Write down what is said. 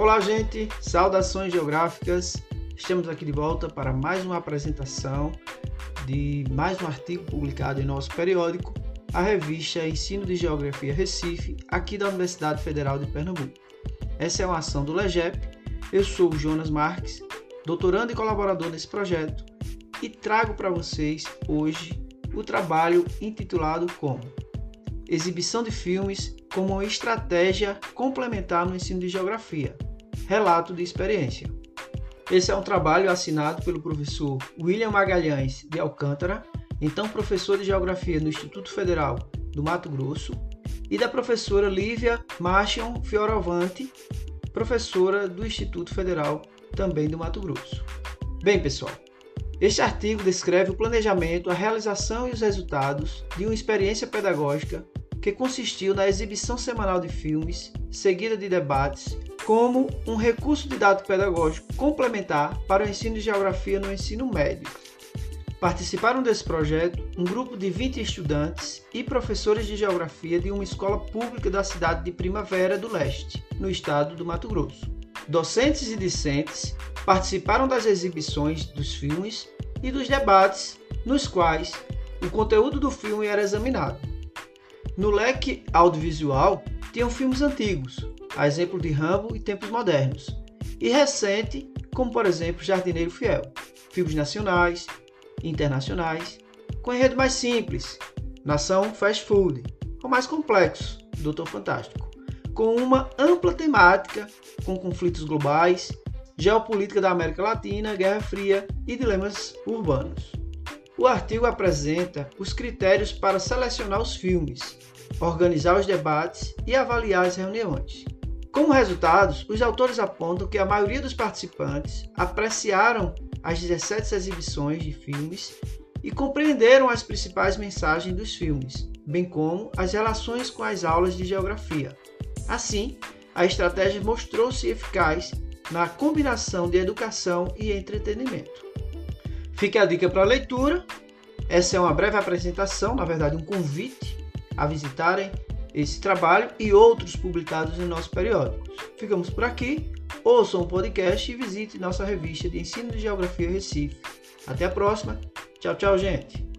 Olá, gente! Saudações geográficas! Estamos aqui de volta para mais uma apresentação de mais um artigo publicado em nosso periódico, a revista Ensino de Geografia Recife, aqui da Universidade Federal de Pernambuco. Essa é uma ação do LEGEP. Eu sou o Jonas Marques, doutorando e colaborador nesse projeto, e trago para vocês hoje o trabalho intitulado como Exibição de filmes como uma estratégia complementar no ensino de geografia. Relato de experiência. Esse é um trabalho assinado pelo professor William Magalhães de Alcântara, então professor de geografia no Instituto Federal do Mato Grosso, e da professora Lívia Marchion Fioravante, professora do Instituto Federal também do Mato Grosso. Bem, pessoal, este artigo descreve o planejamento, a realização e os resultados de uma experiência pedagógica que consistiu na exibição semanal de filmes, seguida de debates, como um recurso didático pedagógico complementar para o ensino de geografia no ensino médio. Participaram desse projeto um grupo de 20 estudantes e professores de geografia de uma escola pública da cidade de Primavera do Leste, no estado do Mato Grosso. Docentes e discentes participaram das exibições dos filmes e dos debates, nos quais o conteúdo do filme era examinado. No leque audiovisual, tinham filmes antigos, a exemplo de Rambo e Tempos Modernos, e recente, como por exemplo Jardineiro Fiel, filmes nacionais, internacionais, com enredo mais simples, Nação Fast Food, ou mais complexo, Doutor Fantástico, com uma ampla temática com conflitos globais, geopolítica da América Latina, Guerra Fria e dilemas urbanos. O artigo apresenta os critérios para selecionar os filmes, organizar os debates e avaliar as reuniões. Como resultados, os autores apontam que a maioria dos participantes apreciaram as 17 exibições de filmes e compreenderam as principais mensagens dos filmes, bem como as relações com as aulas de geografia. Assim, a estratégia mostrou-se eficaz na combinação de educação e entretenimento. Fica a dica para leitura. Essa é uma breve apresentação, na verdade, um convite a visitarem esse trabalho e outros publicados em nosso periódico. Ficamos por aqui. Ouçam o podcast e visite nossa revista de ensino de geografia Recife. Até a próxima. Tchau, tchau, gente.